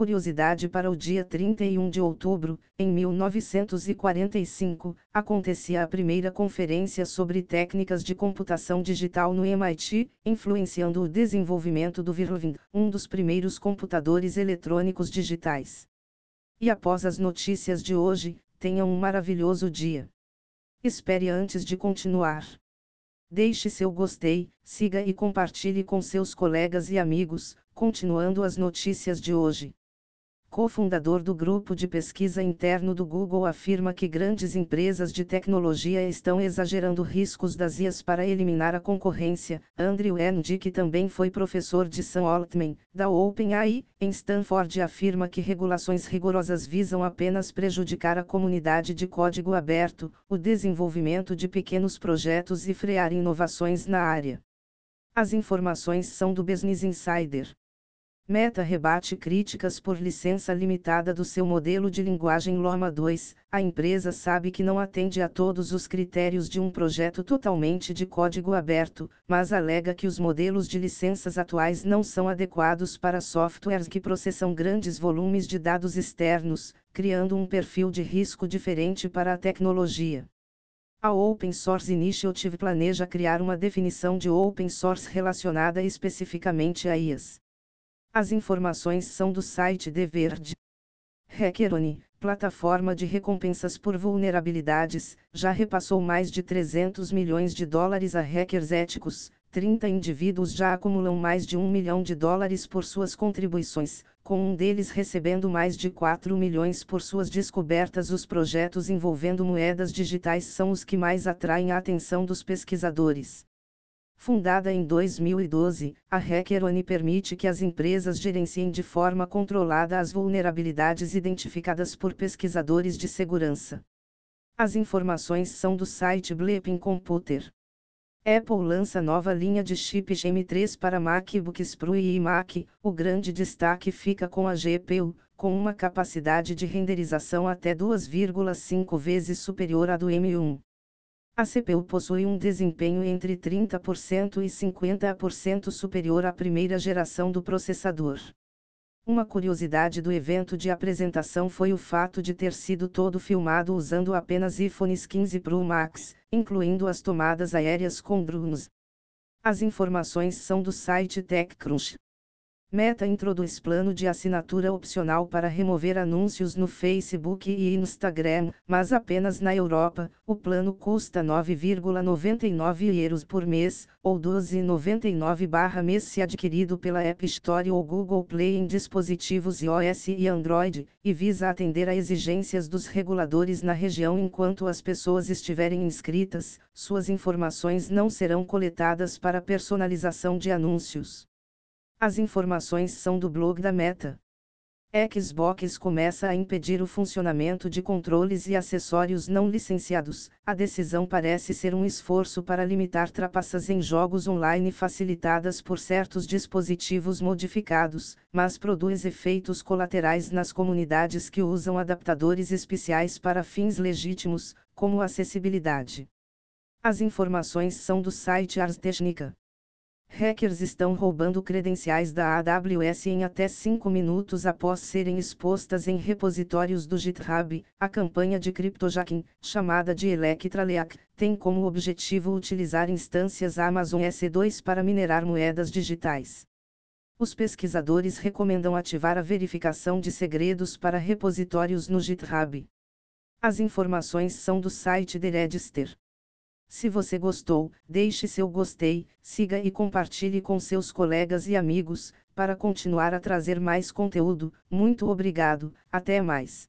Curiosidade para o dia 31 de outubro, em 1945, acontecia a primeira conferência sobre técnicas de computação digital no MIT, influenciando o desenvolvimento do Whirlwind, um dos primeiros computadores eletrônicos digitais. E após as notícias de hoje, tenham um maravilhoso dia. Espere antes de continuar. Deixe seu gostei, siga e compartilhe com seus colegas e amigos, continuando as notícias de hoje cofundador do grupo de pesquisa interno do Google, afirma que grandes empresas de tecnologia estão exagerando riscos das IAs para eliminar a concorrência. Andrew Ng, que também foi professor de Sam Altman, da OpenAI, em Stanford, afirma que regulações rigorosas visam apenas prejudicar a comunidade de código aberto, o desenvolvimento de pequenos projetos e frear inovações na área. As informações são do Business Insider. Meta rebate críticas por licença limitada do seu modelo de linguagem Loma 2. A empresa sabe que não atende a todos os critérios de um projeto totalmente de código aberto, mas alega que os modelos de licenças atuais não são adequados para softwares que processam grandes volumes de dados externos, criando um perfil de risco diferente para a tecnologia. A Open Source Initiative planeja criar uma definição de open source relacionada especificamente a IAS. As informações são do site The Verde. Hackerone, plataforma de recompensas por vulnerabilidades, já repassou mais de 300 milhões de dólares a hackers éticos. 30 indivíduos já acumulam mais de 1 milhão de dólares por suas contribuições, com um deles recebendo mais de 4 milhões por suas descobertas. Os projetos envolvendo moedas digitais são os que mais atraem a atenção dos pesquisadores. Fundada em 2012, a HackerOne permite que as empresas gerenciem de forma controlada as vulnerabilidades identificadas por pesquisadores de segurança. As informações são do site Bleeping Computer. Apple lança nova linha de chips M3 para MacBooks Pro e iMac. O grande destaque fica com a GPU, com uma capacidade de renderização até 2,5 vezes superior à do M1. A CPU possui um desempenho entre 30% e 50% superior à primeira geração do processador. Uma curiosidade do evento de apresentação foi o fato de ter sido todo filmado usando apenas iPhones 15 Pro Max, incluindo as tomadas aéreas com drones. As informações são do site TechCrunch. Meta introduz plano de assinatura opcional para remover anúncios no Facebook e Instagram, mas apenas na Europa. O plano custa 9,99 euros por mês, ou 12,99/mês se adquirido pela App Store ou Google Play em dispositivos iOS e Android, e visa atender a exigências dos reguladores na região enquanto as pessoas estiverem inscritas. Suas informações não serão coletadas para personalização de anúncios. As informações são do blog da Meta. Xbox começa a impedir o funcionamento de controles e acessórios não licenciados. A decisão parece ser um esforço para limitar trapaças em jogos online facilitadas por certos dispositivos modificados, mas produz efeitos colaterais nas comunidades que usam adaptadores especiais para fins legítimos, como acessibilidade. As informações são do site Ars Technica. Hackers estão roubando credenciais da AWS em até 5 minutos após serem expostas em repositórios do GitHub. A campanha de cryptojacking, chamada de Electraleak, tem como objetivo utilizar instâncias Amazon S2 para minerar moedas digitais. Os pesquisadores recomendam ativar a verificação de segredos para repositórios no GitHub. As informações são do site The Register. Se você gostou, deixe seu gostei, siga e compartilhe com seus colegas e amigos, para continuar a trazer mais conteúdo. Muito obrigado, até mais.